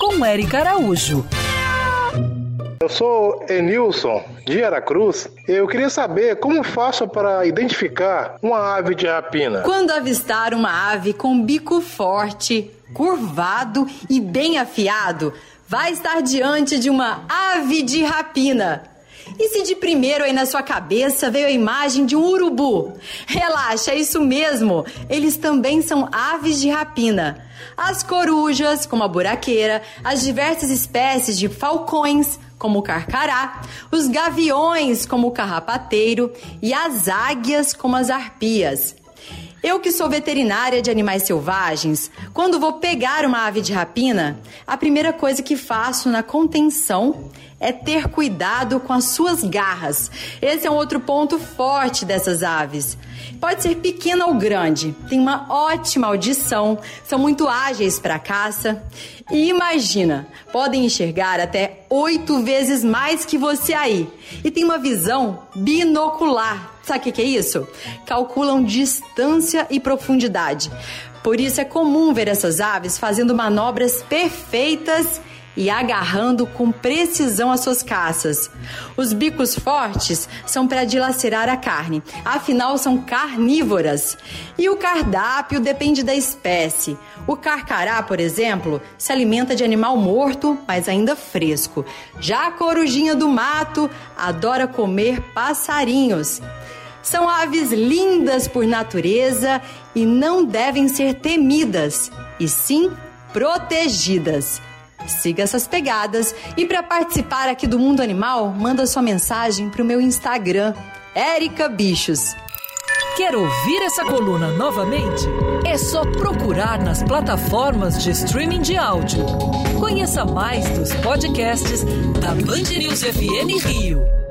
Com Eric Araújo. Eu sou Enilson de Aracruz. Eu queria saber como faço para identificar uma ave de rapina. Quando avistar uma ave com bico forte, curvado e bem afiado, vai estar diante de uma ave de rapina. E se de primeiro aí na sua cabeça veio a imagem de um urubu? Relaxa, é isso mesmo. Eles também são aves de rapina. As corujas, como a buraqueira, as diversas espécies de falcões, como o carcará, os gaviões, como o carrapateiro, e as águias, como as arpias. Eu que sou veterinária de animais selvagens, quando vou pegar uma ave de rapina, a primeira coisa que faço na contenção é ter cuidado com as suas garras. Esse é um outro ponto forte dessas aves. Pode ser pequena ou grande, tem uma ótima audição, são muito ágeis para caça. E imagina, podem enxergar até oito vezes mais que você aí. E tem uma visão binocular. Sabe o que é isso? Calculam distância e profundidade. Por isso é comum ver essas aves fazendo manobras perfeitas e agarrando com precisão as suas caças. Os bicos fortes são para dilacerar a carne, afinal são carnívoras. E o cardápio depende da espécie. O carcará, por exemplo, se alimenta de animal morto, mas ainda fresco. Já a corujinha do mato adora comer passarinhos. São aves lindas por natureza e não devem ser temidas, e sim protegidas. Siga essas pegadas e para participar aqui do Mundo Animal, manda sua mensagem para o meu Instagram, Erica Bichos. Quer ouvir essa coluna novamente? É só procurar nas plataformas de streaming de áudio. Conheça mais dos podcasts da Band News FM Rio.